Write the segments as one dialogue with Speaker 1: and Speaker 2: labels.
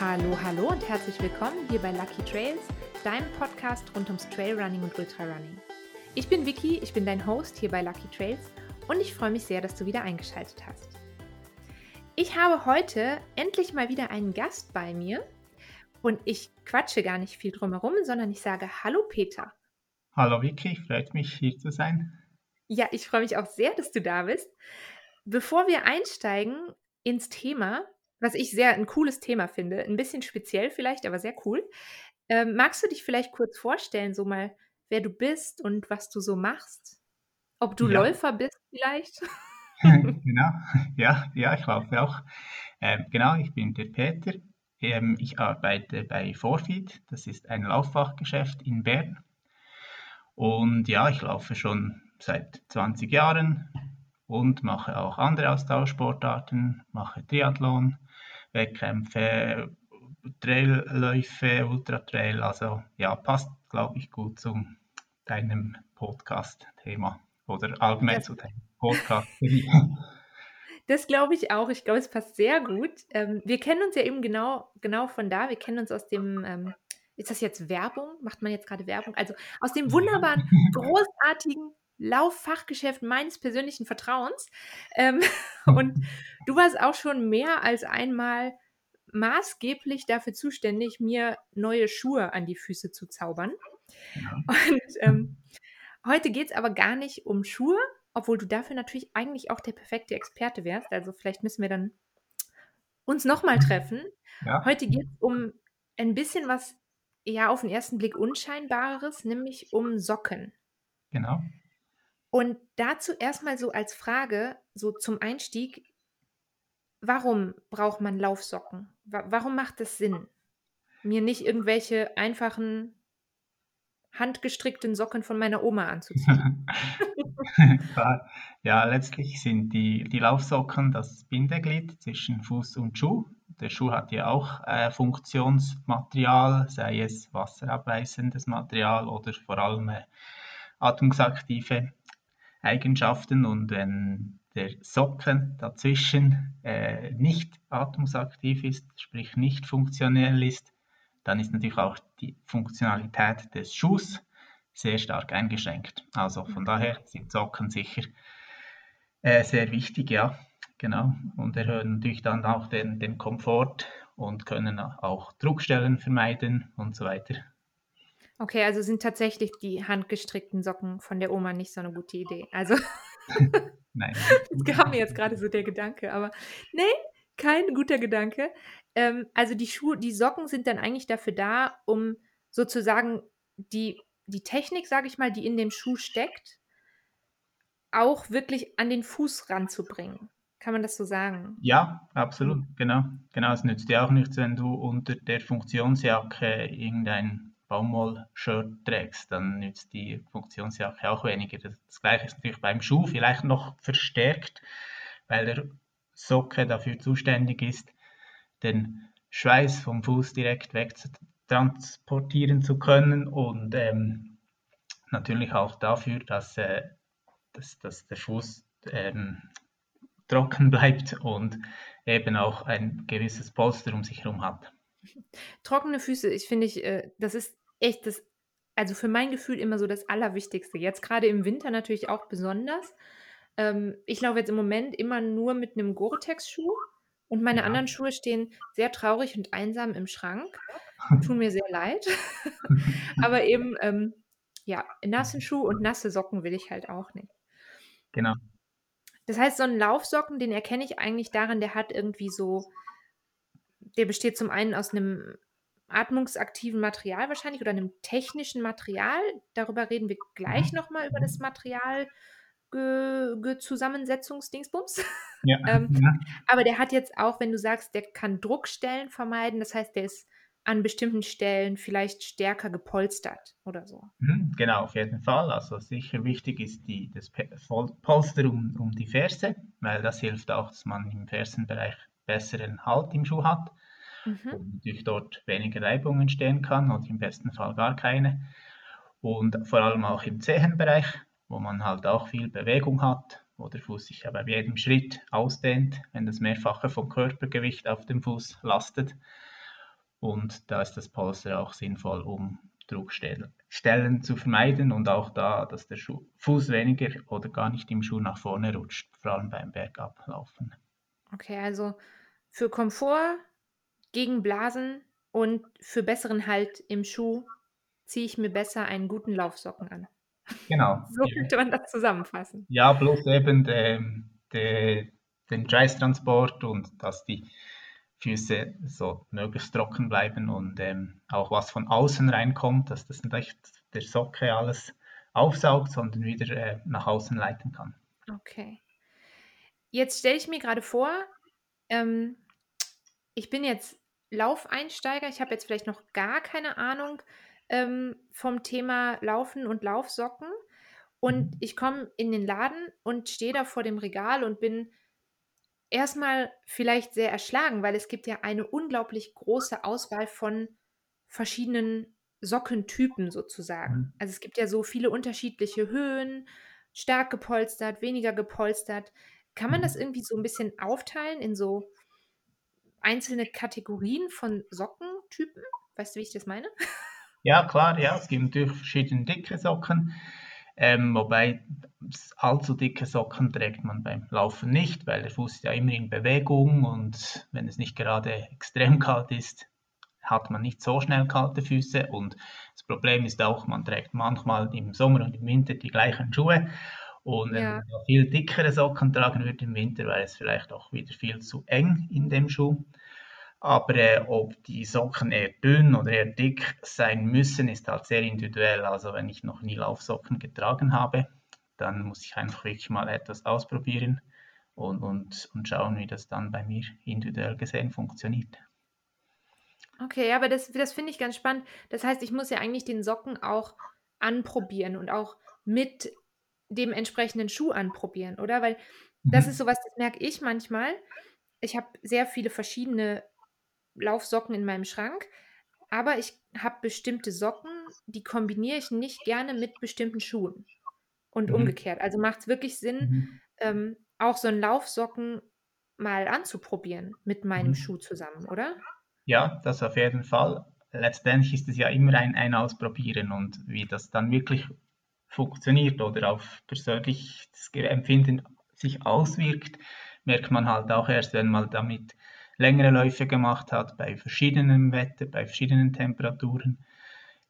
Speaker 1: Hallo, hallo und herzlich willkommen hier bei Lucky Trails, deinem Podcast rund ums Trailrunning und Ultrarunning. Ich bin Vicky, ich bin dein Host hier bei Lucky Trails und ich freue mich sehr, dass du wieder eingeschaltet hast. Ich habe heute endlich mal wieder einen Gast bei mir und ich quatsche gar nicht viel drumherum, sondern ich sage Hallo Peter.
Speaker 2: Hallo Vicky, freut mich hier zu sein.
Speaker 1: Ja, ich freue mich auch sehr, dass du da bist. Bevor wir einsteigen ins Thema, was ich sehr ein cooles Thema finde, ein bisschen speziell vielleicht, aber sehr cool, ähm, magst du dich vielleicht kurz vorstellen, so mal, wer du bist und was du so machst? Ob du ja. Läufer bist vielleicht?
Speaker 2: genau, ja, ja, ich laufe auch. Ähm, genau, ich bin der Peter. Ähm, ich arbeite bei Forfeed, das ist ein Lauffachgeschäft in Bern. Und ja, ich laufe schon seit 20 Jahren und mache auch andere Austauschsportarten, mache Triathlon, Wettkämpfe, Trailläufe, Ultratrail. Also ja, passt, glaube ich, gut zu deinem Podcast-Thema oder allgemein ja. zu deinem Podcast.
Speaker 1: Das glaube ich auch. Ich glaube, es passt sehr gut. Ähm, wir kennen uns ja eben genau, genau von da. Wir kennen uns aus dem, ähm, ist das jetzt Werbung? Macht man jetzt gerade Werbung? Also aus dem wunderbaren, großartigen Lauffachgeschäft meines persönlichen Vertrauens. Ähm, und du warst auch schon mehr als einmal maßgeblich dafür zuständig, mir neue Schuhe an die Füße zu zaubern. Und ähm, heute geht es aber gar nicht um Schuhe, obwohl du dafür natürlich eigentlich auch der perfekte Experte wärst. Also vielleicht müssen wir dann uns nochmal treffen. Ja. Heute geht es um ein bisschen was ja auf den ersten Blick unscheinbareres, nämlich um Socken.
Speaker 2: Genau.
Speaker 1: Und dazu erstmal so als Frage, so zum Einstieg, warum braucht man Laufsocken? Warum macht es Sinn, mir nicht irgendwelche einfachen handgestrickten Socken von meiner Oma anzuziehen?
Speaker 2: ja, letztlich sind die, die Laufsocken das Bindeglied zwischen Fuß und Schuh. Der Schuh hat ja auch äh, Funktionsmaterial, sei es wasserabweisendes Material oder vor allem äh, atmungsaktive Eigenschaften und wenn der Socken dazwischen äh, nicht atmungsaktiv ist, sprich nicht funktionell ist, dann ist natürlich auch die Funktionalität des Schuhs sehr stark eingeschränkt. Also von daher sind Socken sicher äh, sehr wichtig, ja, genau. Und erhöhen natürlich dann auch den, den Komfort und können auch Druckstellen vermeiden und so weiter.
Speaker 1: Okay, also sind tatsächlich die handgestrickten Socken von der Oma nicht so eine gute Idee. Also, Nein. das kam mir jetzt gerade so der Gedanke, aber nee, kein guter Gedanke. Ähm, also die Schuhe, die Socken sind dann eigentlich dafür da, um sozusagen die, die Technik, sage ich mal, die in dem Schuh steckt, auch wirklich an den Fuß ranzubringen. Kann man das so sagen?
Speaker 2: Ja, absolut, genau. Genau, es nützt dir auch nichts, wenn du unter der Funktionsjacke irgendein Baumwoll-Shirt trägst, dann nützt die Funktionsjacke auch weniger. Das gleiche ist natürlich beim Schuh vielleicht noch verstärkt, weil der Socke dafür zuständig ist, den Schweiß vom Fuß direkt wegtransportieren zu können und ähm, natürlich auch dafür, dass, äh, dass, dass der Fuß ähm, trocken bleibt und eben auch ein gewisses Polster um sich herum hat.
Speaker 1: Trockene Füße, ich finde ich, äh, das ist echt das, also für mein Gefühl immer so das Allerwichtigste. Jetzt gerade im Winter natürlich auch besonders. Ähm, ich laufe jetzt im Moment immer nur mit einem Gore-Tex-Schuh und meine ja. anderen Schuhe stehen sehr traurig und einsam im Schrank. Tun mir sehr leid. Aber eben, ähm, ja, nassen Schuh und nasse Socken will ich halt auch nicht.
Speaker 2: Genau.
Speaker 1: Das heißt, so einen Laufsocken, den erkenne ich eigentlich daran, der hat irgendwie so, der besteht zum einen aus einem atmungsaktiven Material wahrscheinlich oder einem technischen Material. Darüber reden wir gleich mhm. nochmal über das Material. Zusammensetzungsdingsbums. Ja, ähm, ja. Aber der hat jetzt auch, wenn du sagst, der kann Druckstellen vermeiden, das heißt, der ist an bestimmten Stellen vielleicht stärker gepolstert oder so.
Speaker 2: Mhm, genau, auf jeden Fall. Also sicher wichtig ist die, das Polster um, um die Ferse, weil das hilft auch, dass man im Fersenbereich besseren Halt im Schuh hat mhm. natürlich dort weniger Reibung entstehen kann oder im besten Fall gar keine. Und vor allem auch im Zehenbereich, wo man halt auch viel Bewegung hat, wo der Fuß sich ja bei jedem Schritt ausdehnt, wenn das Mehrfache vom Körpergewicht auf dem Fuß lastet. und da ist das Polster auch sinnvoll, um Druckstellen zu vermeiden und auch da, dass der Schuh, Fuß weniger oder gar nicht im Schuh nach vorne rutscht, vor allem beim Bergablaufen.
Speaker 1: Okay, also für Komfort, gegen Blasen und für besseren Halt im Schuh ziehe ich mir besser einen guten Laufsocken an.
Speaker 2: Genau.
Speaker 1: So könnte man das zusammenfassen.
Speaker 2: Ja, bloß eben de, de, den Schweißtransport und dass die Füße so möglichst trocken bleiben und ähm, auch was von außen reinkommt, dass das nicht der Socke alles aufsaugt, sondern wieder äh, nach außen leiten kann.
Speaker 1: Okay. Jetzt stelle ich mir gerade vor, ähm, ich bin jetzt Laufeinsteiger, ich habe jetzt vielleicht noch gar keine Ahnung ähm, vom Thema Laufen und Laufsocken. Und ich komme in den Laden und stehe da vor dem Regal und bin erstmal vielleicht sehr erschlagen, weil es gibt ja eine unglaublich große Auswahl von verschiedenen Sockentypen sozusagen.
Speaker 2: Mhm.
Speaker 1: Also es gibt ja so viele unterschiedliche Höhen, stark gepolstert, weniger gepolstert. Kann man das
Speaker 2: Mhm.
Speaker 1: irgendwie so ein bisschen aufteilen in so einzelne Kategorien von Sockentypen? Weißt du, wie ich das meine?
Speaker 2: Ja, klar, ja, es gibt natürlich verschiedene dicke Socken, ähm, wobei allzu dicke Socken trägt man beim Laufen nicht, weil der Fuß ist ja immer in Bewegung und wenn es nicht gerade extrem kalt ist, hat man nicht so schnell kalte Füße und das Problem ist auch, man trägt manchmal im Sommer und im Winter die gleichen Schuhe und wenn
Speaker 1: Ja.
Speaker 2: man viel dickere Socken tragen würde im Winter, wäre es vielleicht auch wieder viel zu eng in dem Schuh. Aber äh, ob die Socken eher dünn oder eher dick sein müssen, ist halt sehr individuell. Also wenn ich noch nie Laufsocken getragen habe, dann muss ich einfach wirklich mal etwas ausprobieren und, und, und schauen, wie das dann bei mir individuell gesehen funktioniert.
Speaker 1: Okay, aber das, das finde ich ganz spannend. Das heißt, ich muss ja eigentlich den Socken auch anprobieren und auch mit dem entsprechenden Schuh anprobieren, oder? Weil das
Speaker 2: Mhm.
Speaker 1: ist sowas, das merke ich manchmal. Ich habe sehr viele verschiedene Laufsocken in meinem Schrank, aber ich habe bestimmte Socken, die kombiniere ich nicht gerne mit bestimmten Schuhen und
Speaker 2: Mhm.
Speaker 1: umgekehrt. Also macht es wirklich Sinn,
Speaker 2: Mhm.
Speaker 1: ähm, auch so einen Laufsocken mal anzuprobieren mit meinem
Speaker 2: Mhm.
Speaker 1: Schuh zusammen, oder?
Speaker 2: Ja, das auf jeden Fall. Letztendlich ist es ja immer ein, ein Ausprobieren und wie das dann wirklich funktioniert oder auf persönliches Empfinden sich auswirkt, merkt man halt auch erst, wenn man damit längere Läufe gemacht hat, bei verschiedenem Wetter, bei verschiedenen Temperaturen,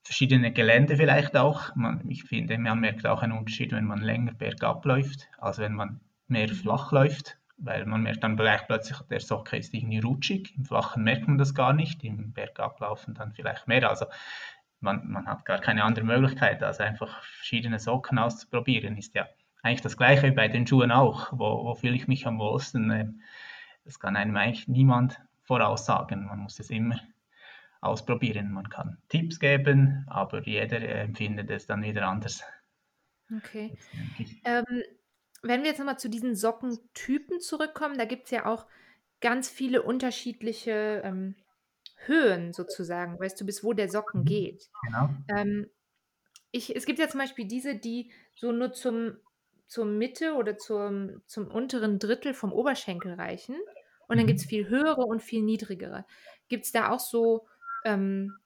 Speaker 2: verschiedene Gelände vielleicht auch. Man, ich finde, man merkt auch einen Unterschied, wenn man länger bergab läuft, als wenn man mehr flach läuft, weil man merkt dann vielleicht plötzlich, der Socke ist irgendwie rutschig. Im Flachen merkt man das gar nicht, im Bergablaufen dann vielleicht mehr. Also man, man hat gar keine andere Möglichkeit, als einfach verschiedene Socken auszuprobieren. Ist ja eigentlich das Gleiche wie bei den Schuhen auch. Wo, wo fühle ich mich am wohlsten? Ähm, Das kann einem eigentlich niemand voraussagen. Man muss es immer ausprobieren. Man kann Tipps geben, aber jeder äh, empfindet es dann wieder anders.
Speaker 1: Okay. Ähm, wenn wir jetzt nochmal zu diesen Sockentypen zurückkommen, da gibt es ja auch ganz viele unterschiedliche ähm, Höhen sozusagen, weißt du, bis wo der Socken
Speaker 2: Mhm.
Speaker 1: geht.
Speaker 2: Genau.
Speaker 1: Ähm, ich, es gibt ja zum Beispiel diese, die so nur zum, zur Mitte oder zum, zum unteren Drittel vom Oberschenkel reichen. Und dann gibt es
Speaker 2: Mhm.
Speaker 1: viel höhere und viel niedrigere. Gibt es da auch so, ähm,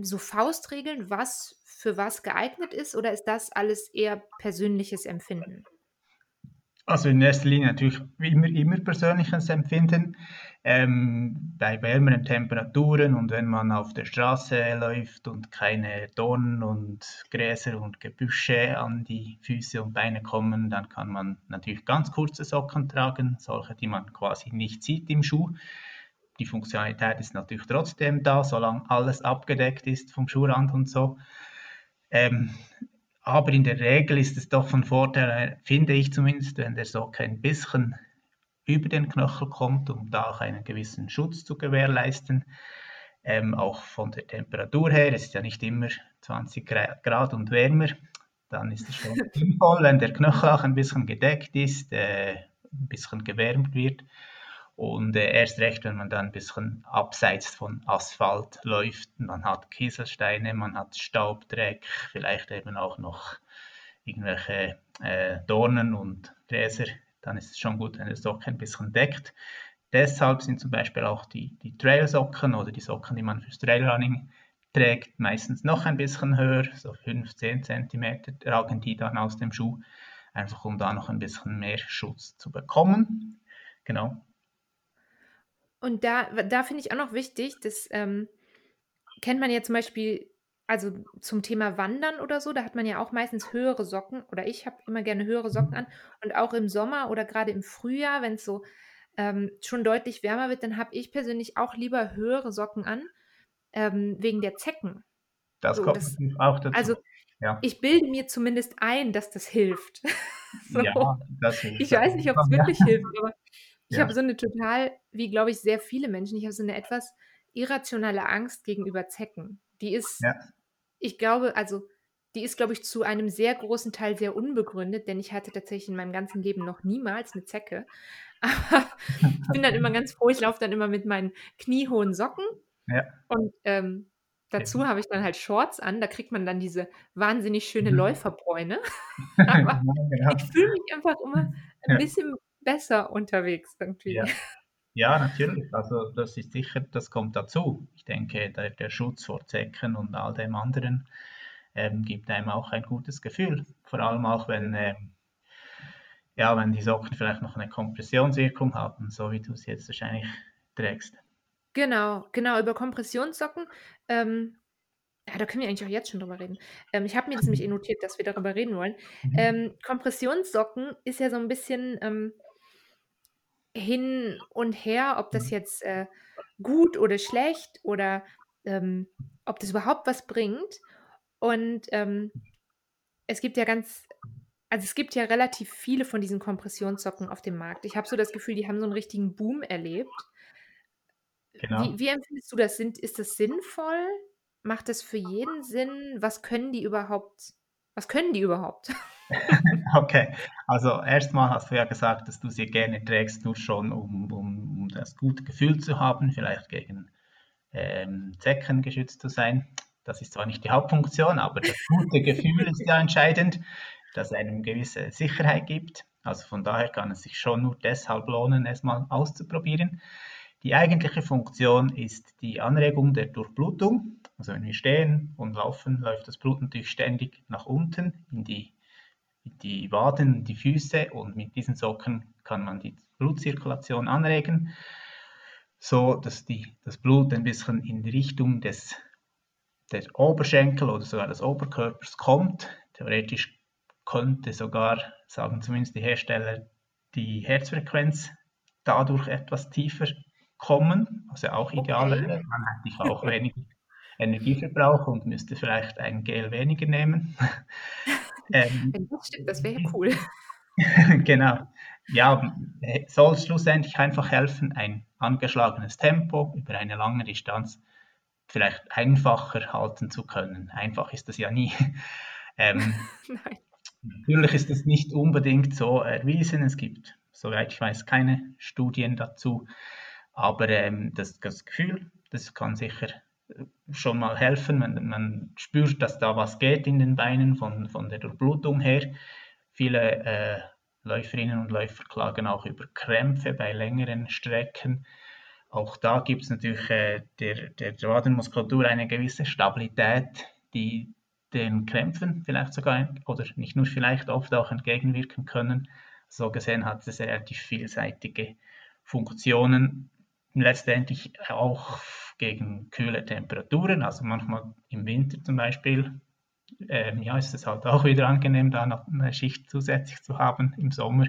Speaker 1: so Faustregeln, was für was geeignet ist, oder ist das alles eher persönliches Empfinden?
Speaker 2: Also in erster Linie natürlich wie immer, immer persönliches Empfinden. Ähm, bei wärmeren Temperaturen und wenn man auf der Straße läuft und keine Dornen und Gräser und Gebüsche an die Füße und Beine kommen, dann kann man natürlich ganz kurze Socken tragen, solche, die man quasi nicht sieht im Schuh. Die Funktionalität ist natürlich trotzdem da, solange alles abgedeckt ist vom Schuhrand und so. Ähm, aber in der Regel ist es doch von Vorteil, finde ich zumindest, wenn der Socke ein bisschen über den Knöchel kommt, um da auch einen gewissen Schutz zu gewährleisten. Ähm, auch von der Temperatur her, es ist ja nicht immer 20 Grad und wärmer, dann ist es schon sinnvoll, wenn der Knöchel auch ein bisschen gedeckt ist, äh, ein bisschen gewärmt wird. Und äh, erst recht, wenn man dann ein bisschen abseits von Asphalt läuft, man hat Kieselsteine, man hat Staubdreck, vielleicht eben auch noch irgendwelche äh, Dornen und Gräser, dann ist es schon gut, wenn der Sock ein bisschen deckt. deshalb sind zum Beispiel auch die, die Trailsocken oder die Socken, die man fürs Trailrunning trägt, meistens noch ein bisschen höher, so 5, 10 cm ragen die dann aus dem Schuh, einfach um da noch ein bisschen mehr Schutz zu bekommen. Genau.
Speaker 1: Und da, da finde ich auch noch wichtig, das ähm, kennt man ja zum Beispiel, also zum Thema Wandern oder so, da hat man ja auch meistens höhere Socken oder ich habe immer gerne höhere Socken an und auch im Sommer oder gerade im Frühjahr, wenn es so ähm, schon deutlich wärmer wird, dann habe ich persönlich auch lieber höhere Socken an, ähm, wegen der Zecken.
Speaker 2: Das so, kommt das, auch dazu.
Speaker 1: Also ja. ich bilde mir zumindest ein, dass das hilft. so. Ja, das hilft. Ich weiß nicht, ob es wirklich hilft, aber ich ja. habe so eine total, wie glaube ich sehr viele Menschen, ich habe so eine etwas irrationale Angst gegenüber Zecken. Die ist, ja. ich glaube, also die ist, glaube ich, zu einem sehr großen Teil sehr unbegründet, denn ich hatte tatsächlich in meinem ganzen Leben noch niemals eine Zecke. Aber ich bin dann immer ganz froh, ich laufe dann immer mit meinen kniehohen Socken. Ja. Und ähm, dazu habe ich dann halt Shorts an, da kriegt man dann diese wahnsinnig schöne mhm. Läuferbräune. Aber genau. ich fühle mich einfach immer ein bisschen besser unterwegs irgendwie.
Speaker 2: Ja. ja. natürlich. Also das ist sicher, das kommt dazu. Ich denke, der, der Schutz vor Zecken und all dem anderen ähm, gibt einem auch ein gutes Gefühl. Vor allem auch, wenn, ähm, ja, wenn die Socken vielleicht noch eine Kompressionswirkung haben, so wie du es jetzt wahrscheinlich trägst.
Speaker 1: Genau, genau, über Kompressionssocken. Ähm, ja, da können wir eigentlich auch jetzt schon drüber reden. Ähm, ich habe mir das nämlich eh notiert, dass wir darüber reden wollen. Mhm. Ähm, Kompressionssocken ist ja so ein bisschen ähm, hin und her, ob das jetzt äh, gut oder schlecht oder ähm, ob das überhaupt was bringt. Und ähm, es gibt ja ganz, also es gibt ja relativ viele von diesen Kompressionssocken auf dem Markt. Ich habe so das Gefühl, die haben so einen richtigen Boom erlebt. Genau. Wie, wie empfindest du das? Sind, ist das sinnvoll? Macht das für jeden Sinn? Was können die überhaupt? Was können die überhaupt?
Speaker 2: okay, also erstmal hast du ja gesagt, dass du sie gerne trägst, nur schon um, um, um das gute Gefühl zu haben, vielleicht gegen ähm, Zecken geschützt zu sein. Das ist zwar nicht die Hauptfunktion, aber das gute Gefühl ist ja entscheidend, das einem gewisse Sicherheit gibt. Also von daher kann es sich schon nur deshalb lohnen, es mal auszuprobieren. Die eigentliche Funktion ist die Anregung der Durchblutung. Also wenn wir stehen und laufen, läuft das Blut natürlich ständig nach unten in die, in die Waden, die Füße und mit diesen Socken kann man die Blutzirkulation anregen, so dass die, das Blut ein bisschen in die Richtung des der Oberschenkel oder sogar des Oberkörpers kommt. Theoretisch könnte sogar, sagen zumindest die Hersteller, die Herzfrequenz dadurch etwas tiefer kommen, ja auch ideal okay. Man hätte auch weniger Energieverbrauch und müsste vielleicht ein Gel weniger nehmen.
Speaker 1: ähm, das stimmt, das wäre cool.
Speaker 2: genau. Ja, soll schlussendlich einfach helfen, ein angeschlagenes Tempo über eine lange Distanz vielleicht einfacher halten zu können. Einfach ist das ja nie. Ähm, natürlich ist das nicht unbedingt so erwiesen. Es gibt, soweit ich weiß, keine Studien dazu. Aber ähm, das, das, Gefühl, das kann sicher schon mal helfen. Man, man, spürt, dass da was geht in den Beinen von, von der Durchblutung her. Viele äh, Läuferinnen und Läufer klagen auch über Krämpfe bei längeren Strecken. Auch da gibt es natürlich äh, der, der Wadenmuskulatur eine gewisse Stabilität, die den Krämpfen vielleicht sogar oder nicht nur vielleicht oft auch entgegenwirken können. So gesehen hat es relativ vielseitige Funktionen, letztendlich auch gegen kühle Temperaturen. Also manchmal im Winter zum Beispiel, ähm, ja, ist es halt auch wieder angenehm, da noch eine Schicht zusätzlich zu haben. Im Sommer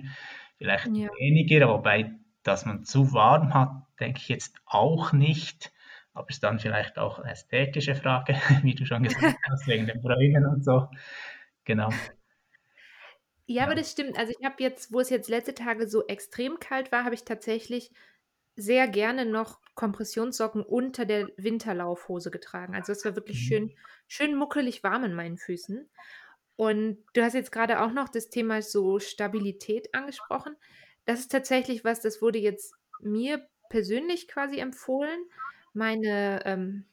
Speaker 2: vielleicht ja. weniger, wobei dass man zu warm hat, denke ich jetzt auch nicht. Aber ist dann vielleicht auch eine ästhetische Frage, wie du schon gesagt hast, wegen den Bräunen und so. Genau.
Speaker 1: Ja, ja, aber das stimmt. Also ich habe jetzt, wo es jetzt letzte Tage so extrem kalt war, habe ich tatsächlich sehr gerne noch Kompressionssocken unter der Winterlaufhose getragen. Also es war wirklich mhm. schön, schön muckelig warm in meinen Füßen. Und du hast jetzt gerade auch noch das Thema so Stabilität angesprochen. Das ist tatsächlich was, das wurde jetzt mir persönlich quasi empfohlen. Meine, ähm,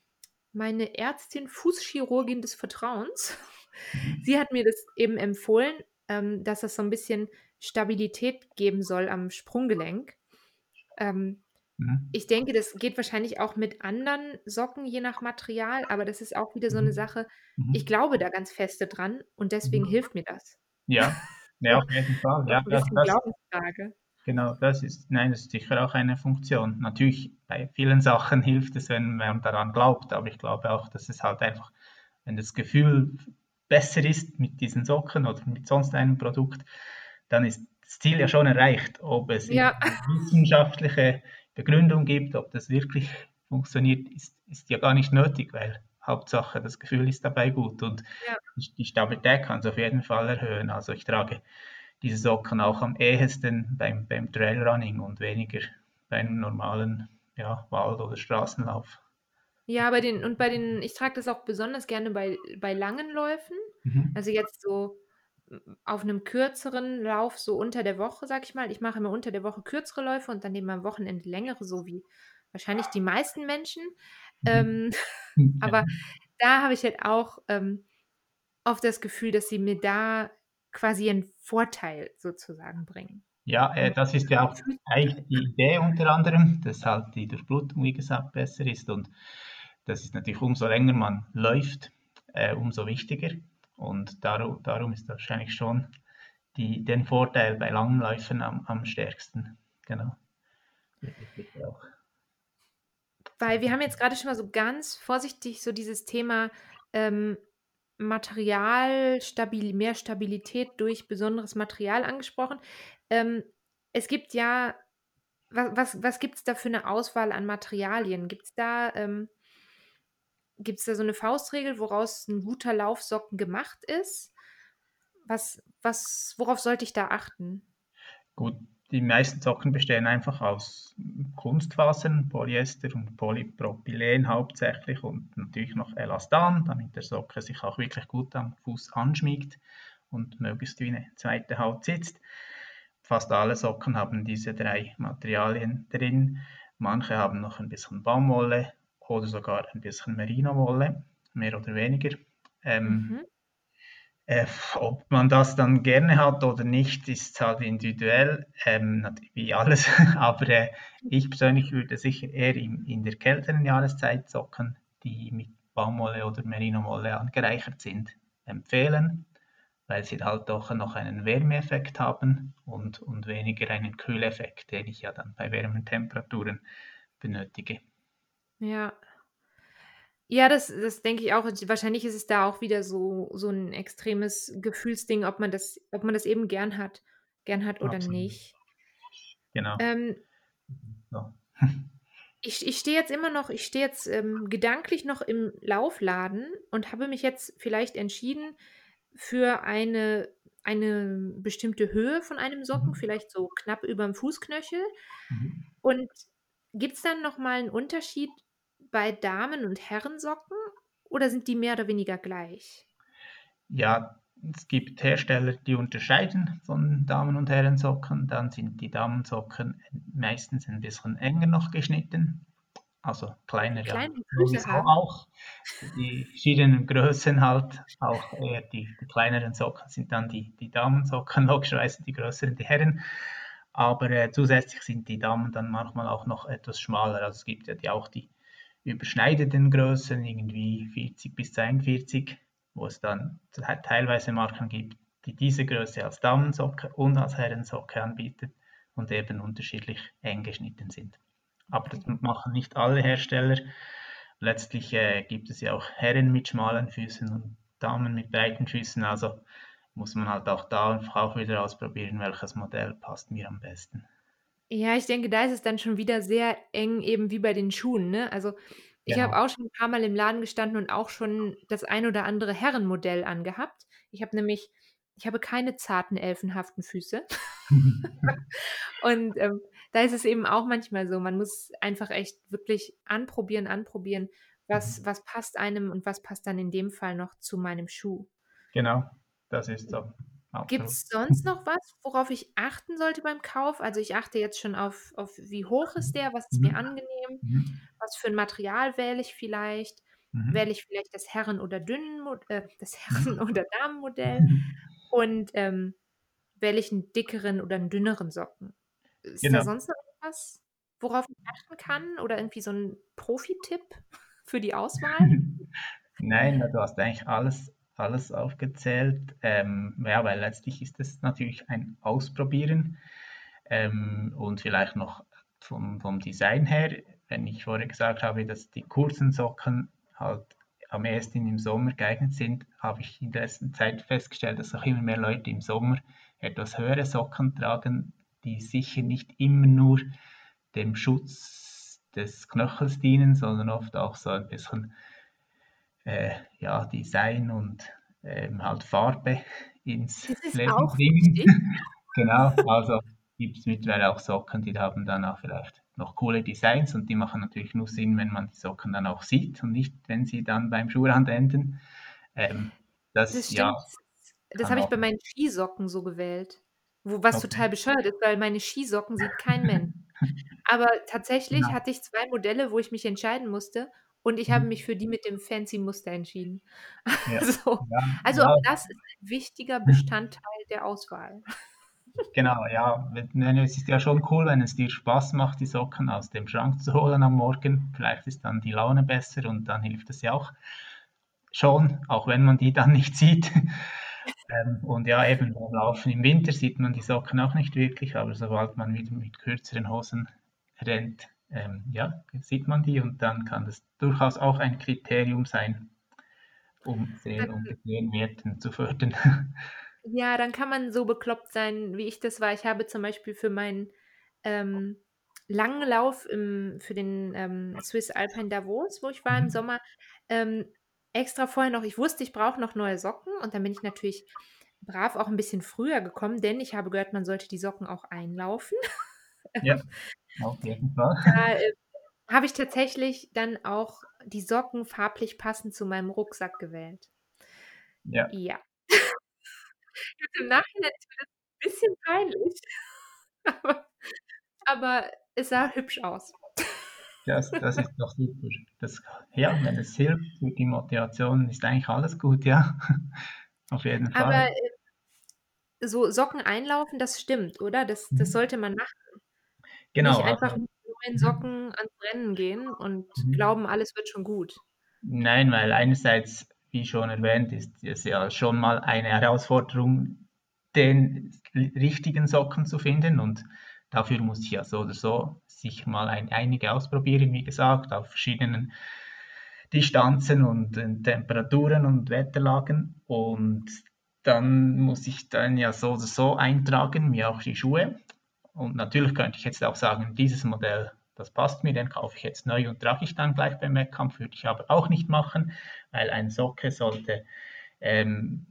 Speaker 1: meine Ärztin, Fußchirurgin des Vertrauens, sie hat mir das eben empfohlen, ähm, dass das so ein bisschen Stabilität geben soll am Sprunggelenk. Ähm,
Speaker 2: Mhm.
Speaker 1: Ich denke, das geht wahrscheinlich auch mit anderen Socken, je nach Material, aber das ist auch wieder so 'ne
Speaker 2: Mhm.
Speaker 1: Sache, ich
Speaker 2: Mhm.
Speaker 1: glaube da ganz feste dran und deswegen
Speaker 2: Mhm.
Speaker 1: hilft mir das.
Speaker 2: Ja, ja, auf jeden Fall. Ja,
Speaker 1: 'n
Speaker 2: das
Speaker 1: bisschen
Speaker 2: das
Speaker 1: Glaubensfrage.
Speaker 2: genau, das ist nein, das ist sicher auch eine Funktion. Natürlich, bei vielen Sachen hilft es, wenn man daran glaubt, aber ich glaube auch, dass es halt einfach wenn das Gefühl besser ist mit diesen Socken oder mit sonst einem Produkt, dann ist das Ziel ja schon erreicht. Ob es
Speaker 1: Ja.
Speaker 2: wissenschaftliche Begründung gibt, ob das wirklich funktioniert, ist ist ja gar nicht nötig, weil Hauptsache das Gefühl ist dabei gut und
Speaker 1: Ja.
Speaker 2: die Stabilität kann's auf jeden Fall erhöhen. Also, ich trage diese Socken auch am ehesten beim beim Trailrunning und weniger beim normalen, ja, Wald oder Straßenlauf.
Speaker 1: Ja, bei den und bei den ich trage das auch besonders gerne bei bei langen Läufen.
Speaker 2: Mhm.
Speaker 1: Also, jetzt so auf 'nem kürzeren Lauf, so unter der Woche, sage ich mal. Ich mache immer unter der Woche kürzere Läufe und dann eben am Wochenende längere, so wie wahrscheinlich die meisten Menschen.
Speaker 2: Mhm.
Speaker 1: Ähm,
Speaker 2: Hm,
Speaker 1: aber da habe ich halt auch, ähm, oft das Gefühl, dass sie mir da quasi 'n Vorteil sozusagen bringen.
Speaker 2: Ja, äh, das ist ja auch eigentlich die Idee unter anderem, dass halt die Durchblutung, wie gesagt, besser ist und das ist natürlich umso länger man läuft, äh, umso wichtiger und daru darum ist wahrscheinlich schon die den Vorteil bei langen Läufen am am stärksten. Genau. auch.
Speaker 1: Weil wir haben jetzt grade schon mal so ganz vorsichtig so dieses Thema, ähm, Material, stabil mehr Stabilität durch besonderes Material angesprochen. Ähm, es gibt ja wa was was gibt's da für 'ne Auswahl an Materialien? Gibt's da, ähm gibt's da so 'ne Faustregel, woraus 'n guter Laufsocken gemacht ist? Was was worauf sollte ich da achten?
Speaker 2: Gut, die meisten Socken bestehen einfach aus Kunstfasern, Polyester und Polypropylen hauptsächlich und natürlich noch Elastan, damit der Socke sich auch wirklich gut am Fuß anschmiegt und möglichst wie 'ne zweite Haut sitzt. Fast alle Socken haben diese 3 Materialien drin. Manche haben noch 'n bisschen Baumwolle oder sogar ein bisschen Merinowolle, mehr oder weniger. Ähm,
Speaker 1: Mhm.
Speaker 2: äh, ob man das dann gerne hat oder nicht, ist halt individuell, ähm, wie alles, aber, äh, ich persönlich würde sicher eher in in der kälteren Jahreszeit Socken, die mit Baumwolle oder Merinowolle angereichert sind, empfehlen, weil sie halt doch noch einen Wärmeeffekt haben und und weniger einen Kühleffekt, den ich ja dann bei wärmeren Temperaturen benötige.
Speaker 1: Ja. Ja, das das denke ich auch. Und wahrscheinlich ist es da auch wieder so so 'n extremes Gefühlsding, ob man das ob man das eben gern hat gern hat oder
Speaker 2: Absolut.
Speaker 1: nicht.
Speaker 2: Genau.
Speaker 1: Ähm
Speaker 2: So.
Speaker 1: ich ich stehe jetzt immer noch ich stehe jetzt, ähm, gedanklich noch im Laufladen und habe mich jetzt vielleicht entschieden für eine eine bestimmte Höhe von einem Socken,
Speaker 2: Mhm.
Speaker 1: vielleicht so knapp überm Fußknöchel.
Speaker 2: Mhm.
Speaker 1: Und gibt's dann noch mal 'n Unterschied bei Damen und Herrensocken oder sind die mehr oder weniger gleich?
Speaker 2: Ja, es gibt Hersteller, die unterscheiden von Damen und Herrensocken. Dann sind die Damensocken meistens 'n bisschen enger noch geschnitten, also kleiner ja
Speaker 1: kleine Füße
Speaker 2: sowieso auch. Die verschiedenen Größen halt, auch eher die die kleineren Socken sind dann die die Damensocken, logischerweise die größeren die Herren. Aber, äh, zusätzlich sind die Damen dann manchmal auch noch etwas schmaler. Also, es gibt ja die auch die überschneidenden Größen, irgendwie 40 bis 42, wo es dann tei teilweise Marken gibt, die diese Größe als Damensocke und als Herrensocke anbietet und eben unterschiedlich eng geschnitten sind. Aber das machen nicht alle Hersteller. Letztlich, äh, gibt es ja auch Herren mit schmalen Füßen und Damen mit breiten Füßen, also muss man halt auch da einfach auch wieder ausprobieren, welches Modell passt mir am besten.
Speaker 1: Ja, ich denke, da ist es dann schon wieder sehr eng eben wie bei den Schuhen, ne? Also, ich habe
Speaker 2: Genau.
Speaker 1: auch schon 'n paarmal im Laden gestanden und auch schon das ein oder andere Herrenmodell angehabt. Ich habe nämlich ich habe keine zarten, elfenhaften Füße. Und, ähm, da ist es eben auch manchmal so, man muss einfach echt wirklich anprobieren, anprobieren, was
Speaker 2: Mhm.
Speaker 1: was passt einem und was passt dann in dem Fall noch zu meinem Schuh.
Speaker 2: Genau, das ist so, absolut.
Speaker 1: Gibt's sonst noch was, worauf ich achten sollte beim Kauf? Also, ich achte jetzt schon auf auf wie hoch ist der, was ist mir
Speaker 2: Mhm.
Speaker 1: angenehm,
Speaker 2: Mhm.
Speaker 1: was für 'n Material wähle ich vielleicht?
Speaker 2: Mhm.
Speaker 1: Wähle ich vielleicht das Herren oder Dünnenmod äh, das Herren
Speaker 2: Mhm.
Speaker 1: oder Damenmodell? Und, ähm, wähle ich 'n dickeren oder 'n dünneren Socken? Ist da
Speaker 2: Genau.
Speaker 1: sonst noch irgendwas? worauf ich achten kann oder irgendwie so 'n Profi-Tipp für die Auswahl?
Speaker 2: Nein, du hast eigentlich alles alles aufgezählt. Ähm, ja, weil letztlich ist es natürlich ein Ausprobieren. Ähm, und vielleicht noch vom vom Design her, wenn ich vorher gesagt habe, dass die kurzen Socken halt am ehesten im Sommer geeignet sind, habe ich in der letzten Zeit festgestellt, dass auch immer mehr Leute im Sommer etwas höhere Socken tragen, die sicher nicht immer nur dem Schutz des Knöchels dienen, sondern oft auch so ein bisschen äh, ja, Design und ähm, halt Farbe ins Leben bringen. Genau, also gibt es mittlerweile auch Socken, die haben dann auch vielleicht noch coole Designs und die machen natürlich nur Sinn, wenn man die Socken dann auch sieht und nicht, wenn sie dann beim Schuhrand enden. Ähm,
Speaker 1: Das
Speaker 2: das, ja.
Speaker 1: Das habe ich bei meinen Skisocken so gewählt. Wo was
Speaker 2: Okay.
Speaker 1: total bescheuert ist, weil meine Skisocken sieht kein Mensch. Aber tatsächlich
Speaker 2: Genau.
Speaker 1: hatte ich 2 Modelle, wo ich mich entscheiden musste und ich habe
Speaker 2: Mhm.
Speaker 1: mich für die mit dem fancy Muster entschieden.
Speaker 2: Ja,
Speaker 1: Also
Speaker 2: ja,
Speaker 1: also auch
Speaker 2: ja.
Speaker 1: das ist ein wichtiger Bestandteil der Auswahl.
Speaker 2: Genau, ja. Es ist ja schon cool, wenn es dir Spaß macht, die Socken aus dem Schrank zu holen am Morgen. Vielleicht ist dann die Laune besser und dann hilft es ja auch schon, auch wenn man die dann nicht sieht. Ähm, und ja, eben beim Laufen im Winter sieht man die Socken auch nicht wirklich, aber sobald man wieder mit kürzeren Hosen rennt, ähm, ja, sieht man die und dann kann das durchaus auch ein Kriterium sein, um sehen und
Speaker 1: Dann
Speaker 2: gesehen werden zu fördern.
Speaker 1: Ja, dann kann man so bekloppt sein, wie ich das war. Ich habe zum Beispiel für meinen, ähm, langen Lauf im für den, ähm, Swiss Alpine Davos, wo ich war im
Speaker 2: Mhm.
Speaker 1: Sommer, ähm, extra vorher noch ich wusste, ich brauche noch neue Socken und dann bin ich natürlich brav auch 'n bisschen früher gekommen, denn ich habe gehört, man sollte die Socken auch einlaufen.
Speaker 2: Ja, auf jeden Fall.
Speaker 1: Da, äh, habe ich tatsächlich dann auch die Socken farblich passend zu meinem Rucksack gewählt.
Speaker 2: Ja.
Speaker 1: Ja. Im Nachhinein ist mir das 'n bisschen peinlich, aber aber es sah hübsch aus.
Speaker 2: Das das ist doch super. Das ja, wenn es hilft für die Motivation, ist eigentlich alles gut, ja. Auf jeden
Speaker 1: Aber,
Speaker 2: Fall.
Speaker 1: äh so Socken einlaufen, das stimmt, oder? Das das
Speaker 2: Mhm.
Speaker 1: sollte man machen.
Speaker 2: Genau,
Speaker 1: Nicht einfach
Speaker 2: also
Speaker 1: mit neuen. Socken ans Rennen gehen und
Speaker 2: Mhm.
Speaker 1: glauben, alles wird schon gut.
Speaker 2: Nein, weil einerseits, wie schon erwähnt, ist es ja schon mal eine Herausforderung, den richtigen Socken zu finden und dafür muss ich ja so oder so sicher mal ein einige ausprobieren, wie gesagt, auf verschiedenen Distanzen und, äh, Temperaturen und Wetterlagen und dann muss ich dann ja so oder so eintragen, wie auch die Schuhe. Und natürlich könnte ich jetzt auch sagen, dieses Modell, das passt mir, den kaufe ich jetzt neu und trage ich dann gleich beim Wettkampf, würde ich aber auch nicht machen, weil ein Socke sollte ähm,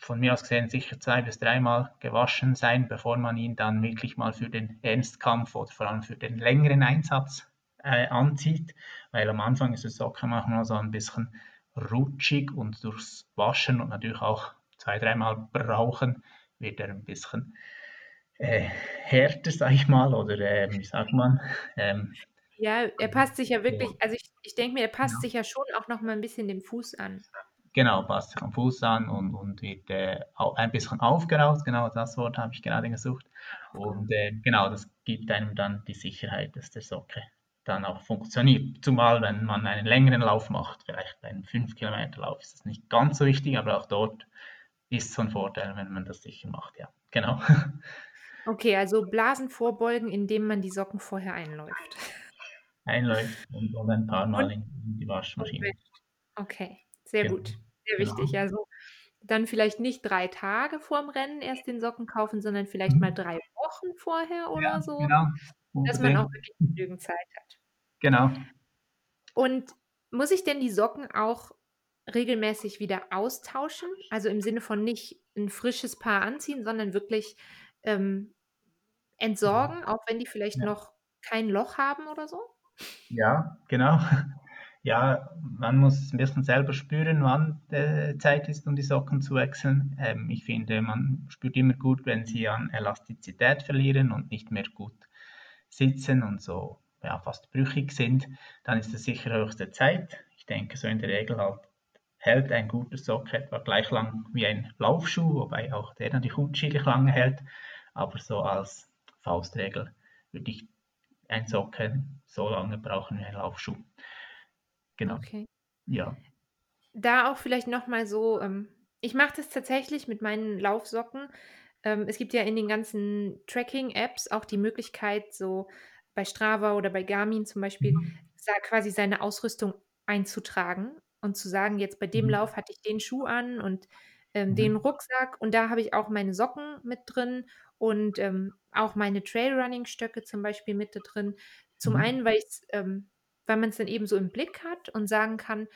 Speaker 2: von mir aus gesehen sicher zwei bis dreimal gewaschen sein, bevor man ihn dann wirklich mal für den Ernstkampf oder vor allem für den längeren Einsatz äh, anzieht, weil am Anfang ist das Socke manchmal so ein bisschen rutschig und durchs Waschen und natürlich auch zwei, dreimal brauchen, wird er ein bisschen äh, härter, sag ich mal, oder äh, wie sagt man? Ähm,
Speaker 1: Ja, er passt sich ja wirklich also, ich ich denke mir, er passt
Speaker 2: genau.
Speaker 1: sich ja schon auch noch mal 'n bisschen dem Fuß an.
Speaker 2: Genau, passt sich am Fuß an und, und wird äh, ein bisschen aufgeraucht, genau das Wort habe ich gerade gesucht. Und äh, genau, das gibt einem dann die Sicherheit, dass der Socke dann auch funktioniert. Zumal, wenn man einen längeren Lauf macht, vielleicht einen 5-Kilometer-Lauf, ist das nicht ganz so wichtig, aber auch dort ist es von Vorteil, wenn man das sicher macht, ja, genau.
Speaker 1: Okay, also Blasen vorbeugen, indem man die Socken vorher einläuft.
Speaker 2: Einläuft und, und ein paar Mal in, in die Waschmaschine.
Speaker 1: Okay, sehr
Speaker 2: Genau,
Speaker 1: gut, sehr
Speaker 2: genau.
Speaker 1: wichtig. Also, dann vielleicht nicht 3 Tage vorm Rennen erst den Socken kaufen, sondern vielleicht mal
Speaker 2: Mhm.
Speaker 1: 3 Wochen vorher
Speaker 2: Ja,
Speaker 1: oder so,
Speaker 2: genau,
Speaker 1: dass man auch
Speaker 2: unbedingt.
Speaker 1: wirklich genügend Zeit hat.
Speaker 2: Genau.
Speaker 1: Und muss ich denn die Socken auch regelmäßig wieder austauschen? Also, im Sinne von nicht 'n frisches Paar anziehen, sondern wirklich, ähm, entsorgen, auch wenn die vielleicht
Speaker 2: Ja.
Speaker 1: noch kein Loch haben oder so?
Speaker 2: Ja, genau. Ja, man muss ein bisschen selber spüren, wann äh, Zeit ist, um die Socken zu wechseln. Ähm, ich finde, man spürt immer gut, wenn sie an Elastizität verlieren und nicht mehr gut sitzen und so ja, fast brüchig sind, dann ist es sicher höchste Zeit. Ich denke, so in der Regel halt hält ein guter Sock etwa gleich lang wie ein Laufschuh, wobei auch der natürlich unterschiedlich lange hält. Aber so als Faustregel würde ich ein Socken so lange brauchen wie ein Laufschuh. Genau.
Speaker 1: Okay.
Speaker 2: Ja.
Speaker 1: Da auch vielleicht noch mal so, ähm ich mache das tatsächlich mit meinen Laufsocken. Ähm, es gibt ja in den ganzen Tracking-Apps auch die Möglichkeit, so bei Strava oder bei Garmin zum Beispiel,
Speaker 2: Mhm.
Speaker 1: quasi seine Ausrüstung einzutragen und zu sagen: „Jetzt bei dem
Speaker 2: Mhm.
Speaker 1: Lauf hatte ich den Schuh an und, ähm, den
Speaker 2: Mhm.
Speaker 1: Rucksack und da habe ich auch meine Socken mit drin und, ähm, auch meine Trailrunning-Stöcke zum Beispiel mit da drin.“ Zum
Speaker 2: Mhm.
Speaker 1: einen, weil ähm, weil man's dann eben so im Blick hat und sagen kann: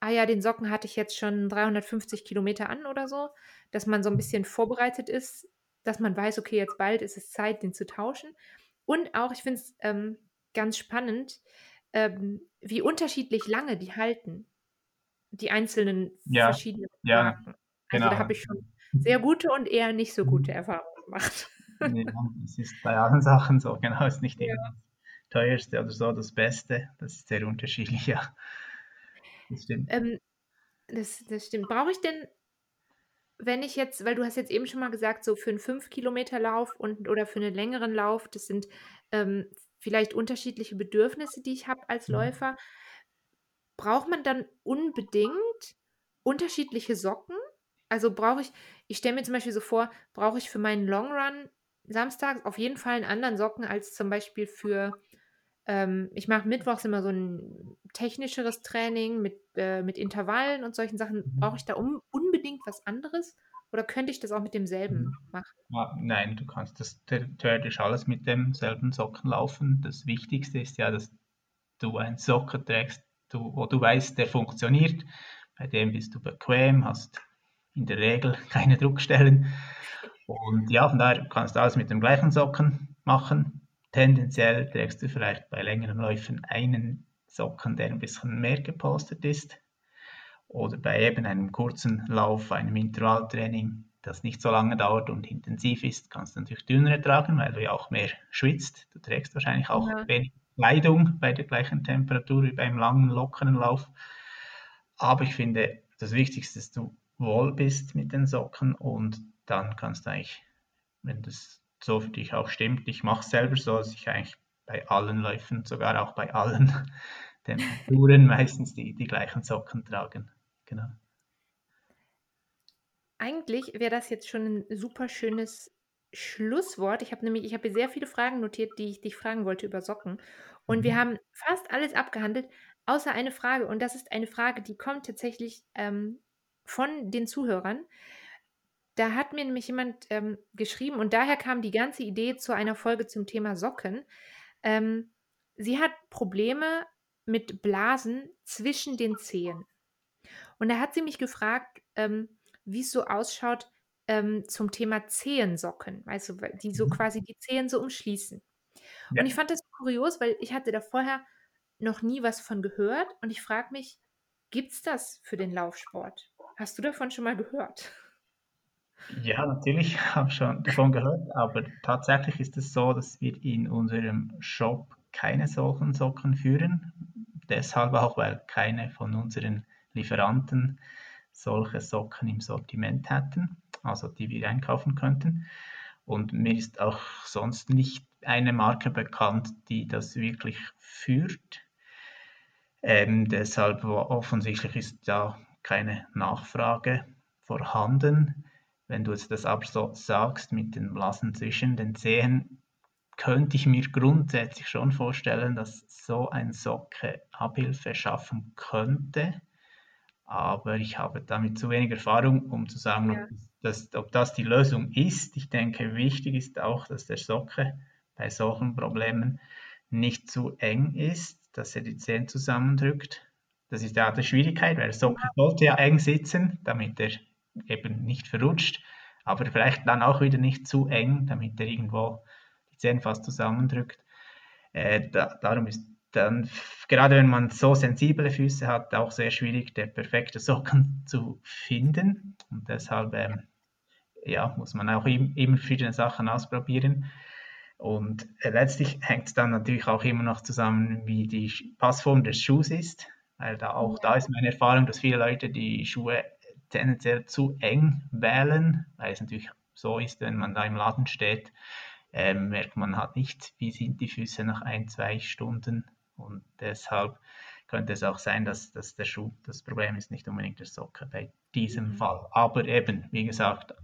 Speaker 1: „Ah ja, den Socken hatte ich jetzt schon 350 Kilometer an“ oder so, dass man so 'n bisschen vorbereitet ist, dass man weiß: „Okay, jetzt bald ist es Zeit, den zu tauschen.“ Und auch, ich finde es, ähm, ganz spannend, ähm, wie unterschiedlich lange die halten, die einzelnen
Speaker 2: Ja,
Speaker 1: verschiedenen
Speaker 2: ja,
Speaker 1: Marken. Also, da
Speaker 2: genau.
Speaker 1: habe ich schon sehr gute und eher nicht so gute. Erfahrungen gemacht.
Speaker 2: Ja, das ist bei allen Sachen so, genau, ist nicht
Speaker 1: Ja.
Speaker 2: das Teuerste oder so das Beste. Das ist sehr unterschiedlich, ja. Das stimmt.
Speaker 1: Ähm, das das stimmt. Brauche ich denn wenn ich jetzt weil du hast jetzt eben schon mal gesagt, so für 'n 5 Kilometer Lauf und oder für 'nen längeren Lauf, das sind, ähm, vielleicht unterschiedliche Bedürfnisse, die ich habe als
Speaker 2: Mhm.
Speaker 1: Läufer. Braucht man dann unbedingt unterschiedliche Socken? Also, brauche ich ich stelle mir zum Beispiel so vor, brauche ich für meinen Long Run samstags auf jeden Fall 'n anderen Socken als zum Beispiel für ähm, ich mache mittwochs immer so 'n technischeres Training mit äh, mit Intervallen und solchen Sachen. Brauche ich
Speaker 2: Mhm.
Speaker 1: da un unbedingt was anderes oder könnte ich das auch mit
Speaker 2: Mhm.
Speaker 1: demselben machen?
Speaker 2: Ah, nein, du kannst das the theoretisch alles mit demselben Socken laufen. Das Wichtigste ist ja, dass du einen Socken trägst, du wo du weißt, der funktioniert. Bei dem bist du bequem, hast in der Regel keine Druckstellen. Und ja, von daher kannst du alles mit dem gleichen Socken machen. Tendenziell trägst du vielleicht bei längeren Läufen einen Socken, der ein bisschen mehr gepolstert ist. Oder bei eben einem kurzen Lauf, einem Intervalltraining, das nicht so lange dauert und intensiv ist, kannst du natürlich dünnere tragen, weil du ja auch mehr schwitzt. Du trägst wahrscheinlich auch
Speaker 1: Ja.
Speaker 2: weniger Kleidung bei der gleichen Temperatur wie beim langen, lockeren Lauf. Aber ich finde, das Wichtigste ist, dass du wohl bist mit den Socken und dann kannst du eigentlich, wenn das so für dich auch stimmt ich mache es selber so, dass ich eigentlich bei allen Läufen, sogar auch bei allen Temperaturen meistens die die gleichen Socken tragen. Genau.
Speaker 1: Eigentlich wäre das jetzt schon 'n super schönes Schlusswort. Ich habe nämlich ich habe hier sehr viele Fragen notiert, die ich dich fragen wollte über Socken. Und wir
Speaker 2: Mhm.
Speaker 1: haben fast alles abgehandelt, außer eine Frage. Und das ist eine Frage, die kommt tatsächlich, ähm, von den Zuhörern. Da hat mir nämlich jemand, ähm, geschrieben und daher kam die ganze Idee zu einer Folge zum Thema Socken. Ähm, sie hat Probleme mit Blasen zwischen den Zehen. Und da hat sie mich gefragt, ähm, wie's so ausschaut, ähm, zum Thema Zehensocken, weil die so
Speaker 2: Mhm.
Speaker 1: quasi die Zehen so umschließen. Und ich
Speaker 2: Ja.
Speaker 1: fand das kurios, weil ich hatte da vorher noch nie was von gehört und ich frage mich: „Gibt's das für den Laufsport?“ Hast du davon schon mal gehört?
Speaker 2: Ja, natürlich, habe schon davon gehört, aber tatsächlich ist es so, dass wir in unserem Shop keine solchen Socken führen. Deshalb auch, weil keine von unseren Lieferanten solche Socken im Sortiment hätten, also die wir einkaufen könnten. Und mir ist auch sonst nicht eine Marke bekannt, die das wirklich führt. Ähm, deshalb offensichtlich ist da keine Nachfrage vorhanden. Wenn du jetzt das aber so sagst mit den Blasen zwischen den Zehen, könnte ich mir grundsätzlich schon vorstellen, dass so ein Socke Abhilfe schaffen könnte, aber ich habe damit zu wenig Erfahrung, um zu sagen, ob
Speaker 1: Ja.
Speaker 2: das ob das die Lösung ist. Ich denke, wichtig ist auch, dass der Socke bei solchen Problemen nicht zu eng ist, dass er die Zehen zusammendrückt. Das ist ja auch die Schwierigkeit, weil der Socke sollte ja eng sitzen, damit er eben nicht verrutscht, aber vielleicht dann auch wieder nicht zu eng, damit er irgendwo die Zehen fast zusammendrückt. Äh, da darum ist dann gerade wenn man so sensible Füße hat, auch sehr schwierig, der perfekte Socken zu finden. Und deshalb,
Speaker 1: Ja.
Speaker 2: ähm, ja, muss man auch im immer verschiedene Sachen ausprobieren. Und, äh, letztlich hängt's dann natürlich auch immer noch zusammen, wie die Passform des Schuhs ist, weil da auch da ist meine Erfahrung, dass viele Leute die Schuhe tendenziell zu eng wählen, weil es natürlich so ist, wenn man da im Laden steht ähm, merkt man halt nicht, wie sind die Füße nach ein, zwei Stunden. Und deshalb könnte es auch sein, dass, dass der Schuh, das Problem ist nicht unbedingt der Socke bei diesem mhm. Fall. Aber eben, wie gesagt,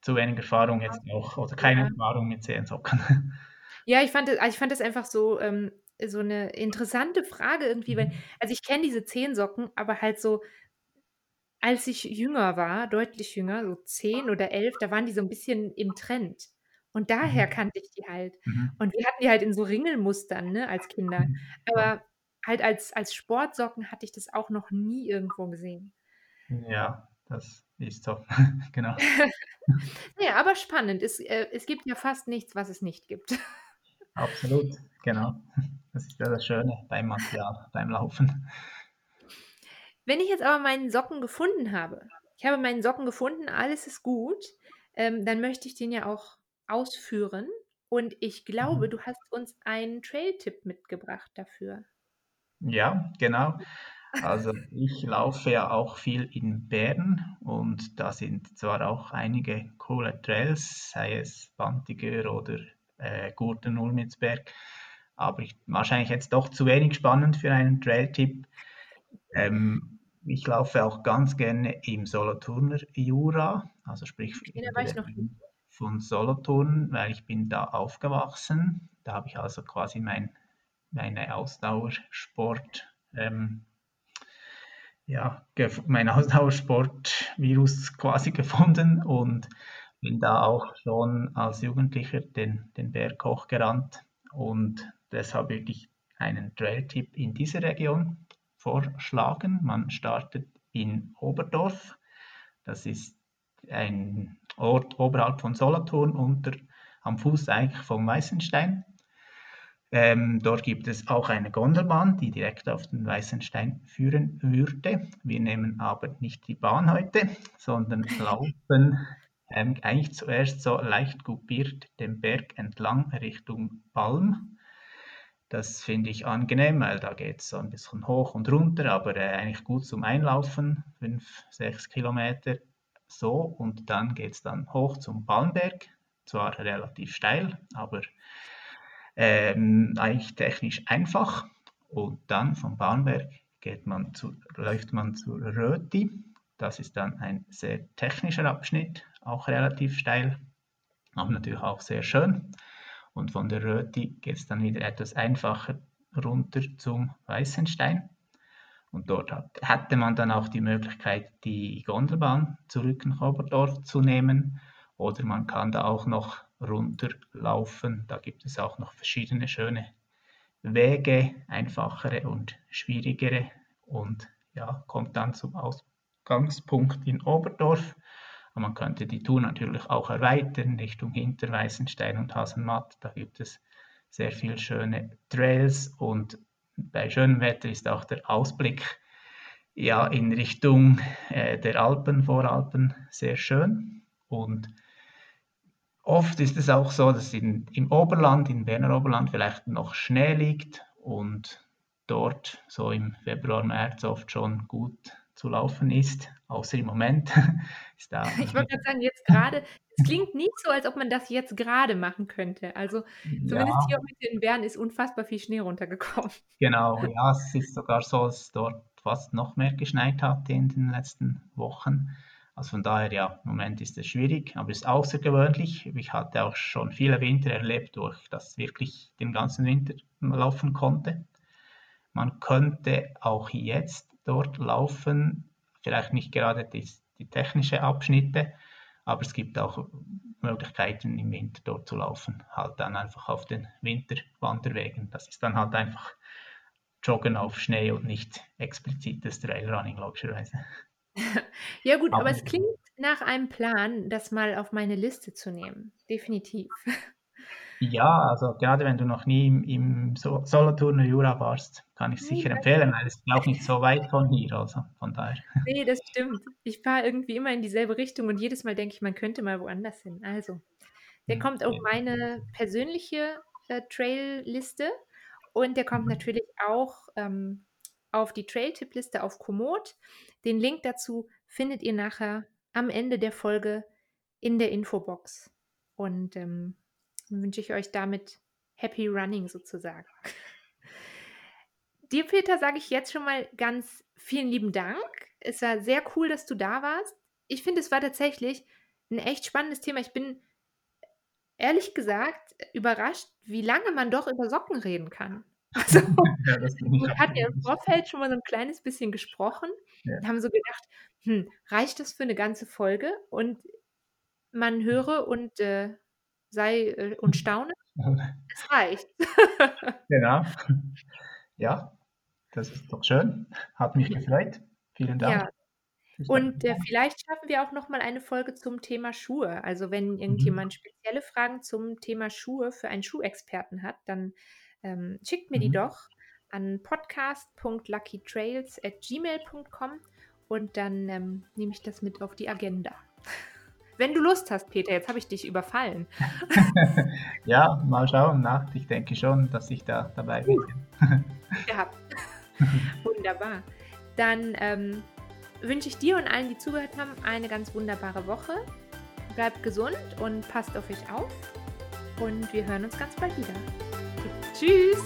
Speaker 2: zu wenig Erfahrung jetzt auch oder keine ja. Erfahrung mit Zehensocken.
Speaker 1: Ja, ich fand, also ich fand das einfach so, ähm, so eine interessante Frage irgendwie, weil, mhm. also ich kenne diese Zehensocken, aber halt so, als ich jünger war, deutlich jünger, so zehn oder elf, da waren die so ein bisschen im Trend. Und daher mhm. kannte ich die halt. Mhm. Und wir hatten die halt in so Ringelmustern, ne, als Kinder. Mhm. Aber halt als, als Sportsocken hatte ich das auch noch nie irgendwo gesehen.
Speaker 2: Ja, das ist so, genau.
Speaker 1: ja, aber spannend. Es, äh, es gibt ja fast nichts, was es nicht gibt.
Speaker 2: Absolut, genau. Das ist ja das Schöne beim Material, beim Laufen.
Speaker 1: Wenn ich jetzt aber meinen Socken gefunden habe, ich habe meinen Socken gefunden, alles ist gut, ähm, dann möchte ich den ja auch ausführen. Und ich glaube, mhm. du hast uns einen Trail-Tipp mitgebracht dafür.
Speaker 2: Ja, genau. Also ich laufe ja auch viel in Bern und da sind zwar auch einige coole Trails, sei es Bantiger oder äh, Gurten Ulmitzberg, aber ich, wahrscheinlich jetzt doch zu wenig spannend für einen Trail-Tipp. Ähm, ich laufe auch ganz gerne im Solothurner Jura, also sprich von Solothurn, weil ich bin da aufgewachsen. Da habe ich also quasi mein, meine Ausdauersport, ähm, ja, mein Ausdauersport-Virus quasi gefunden und bin da auch schon als Jugendlicher den, den Berg hochgerannt und deshalb wirklich einen Trail-Tipp in dieser Region vorschlagen. Man startet in Oberdorf. Das ist ein Ort oberhalb von Solothurn unter, am Fuß eigentlich vom Weißenstein. Ähm, dort gibt es auch eine Gondelbahn, die direkt auf den Weißenstein führen würde. Wir nehmen aber nicht die Bahn heute, sondern laufen ähm, eigentlich zuerst so leicht kupiert den Berg entlang Richtung Balm. Das finde ich angenehm, weil da geht es so ein bisschen hoch und runter, aber äh, eigentlich gut zum Einlaufen, 5, 6 Kilometer so und dann geht es dann hoch zum Balmberg, zwar relativ steil, aber ähm, eigentlich technisch einfach und dann vom Balmberg geht man zu, läuft man zur Röti, das ist dann ein sehr technischer Abschnitt, auch relativ steil, aber natürlich auch sehr schön. Und von der Röti geht es dann wieder etwas einfacher runter zum Weißenstein. Und dort hat, hätte man dann auch die Möglichkeit, die Gondelbahn zurück nach Oberdorf zu nehmen. Oder man kann da auch noch runterlaufen. Da gibt es auch noch verschiedene schöne Wege, einfachere und schwierigere. Und ja, kommt dann zum Ausgangspunkt in Oberdorf. Und man könnte die Tour natürlich auch erweitern Richtung Hinterweißenstein und Hasenmatt. Da gibt es sehr viele schöne Trails und bei schönem Wetter ist auch der Ausblick ja, in Richtung äh, der Alpen, Voralpen sehr schön. Und oft ist es auch so, dass in, im Oberland, im Berner Oberland vielleicht noch Schnee liegt und dort so im Februar, März oft schon gut zu laufen ist, außer im Moment.
Speaker 1: ist da ich wollte gerade sagen, jetzt gerade, es klingt nicht so, als ob man das jetzt gerade machen könnte. Also zumindest ja. hier heute in Bern ist unfassbar viel Schnee runtergekommen.
Speaker 2: Genau, ja, es ist sogar so, dass dort fast noch mehr geschneit hat in den letzten Wochen. Also von daher, ja, im Moment ist es schwierig, aber es ist außergewöhnlich. Ich hatte auch schon viele Winter erlebt, wo ich das wirklich den ganzen Winter laufen konnte. Man könnte auch jetzt dort laufen. Vielleicht nicht gerade die, die technische Abschnitte, aber es gibt auch Möglichkeiten im Winter dort zu laufen. Halt dann einfach auf den Winterwanderwegen. Das ist dann halt einfach Joggen auf Schnee und nicht explizites Trailrunning, logischerweise.
Speaker 1: ja gut, aber, aber es klingt nach einem Plan, das mal auf meine Liste zu nehmen. Definitiv.
Speaker 2: Ja, also gerade wenn du noch nie im, im Solothurner Jura warst, kann ich sicher nee, empfehlen, weil es ist auch nicht so weit von hier, also von daher.
Speaker 1: Nee, das stimmt. Ich fahre irgendwie immer in dieselbe Richtung und jedes Mal denke ich, man könnte mal woanders hin. Also, der kommt auf meine persönliche äh, Trail-Liste und der kommt mhm. natürlich auch ähm, auf die Trail-Tipp-Liste auf Komoot. Den Link dazu findet ihr nachher am Ende der Folge in der Infobox. Und ähm, Dann wünsche ich euch damit Happy Running sozusagen. Dir, Peter, sage ich jetzt schon mal ganz vielen lieben Dank. Es war sehr cool, dass du da warst. Ich finde, es war tatsächlich ein echt spannendes Thema. Ich bin ehrlich gesagt überrascht, wie lange man doch über Socken reden kann. Also, ja, wir hatten ja im Vorfeld schon mal so ein kleines bisschen gesprochen ja. und haben so gedacht, hm, reicht das für eine ganze Folge? Und man höre und äh, sei äh, und staune. Es reicht.
Speaker 2: genau. Ja, das ist doch schön. Hat mich gefreut. Vielen Dank. Ja.
Speaker 1: Und äh, vielleicht schaffen wir auch noch mal eine Folge zum Thema Schuhe. Also wenn mhm. irgendjemand mhm. spezielle Fragen zum Thema Schuhe für einen Schuhexperten hat, dann ähm, schickt mir mhm. die doch an podcast.luckytrails@gmail.com und dann ähm, nehme ich das mit auf die Agenda. Wenn du Lust hast, Peter, jetzt habe ich dich überfallen.
Speaker 2: ja, mal schauen nach. Ich denke schon, dass ich da dabei bin.
Speaker 1: ja, wunderbar. Dann ähm, wünsche ich dir und allen, die zugehört haben, eine ganz wunderbare Woche. Bleibt gesund und passt auf euch auf. Und wir hören uns ganz bald wieder. Tschüss.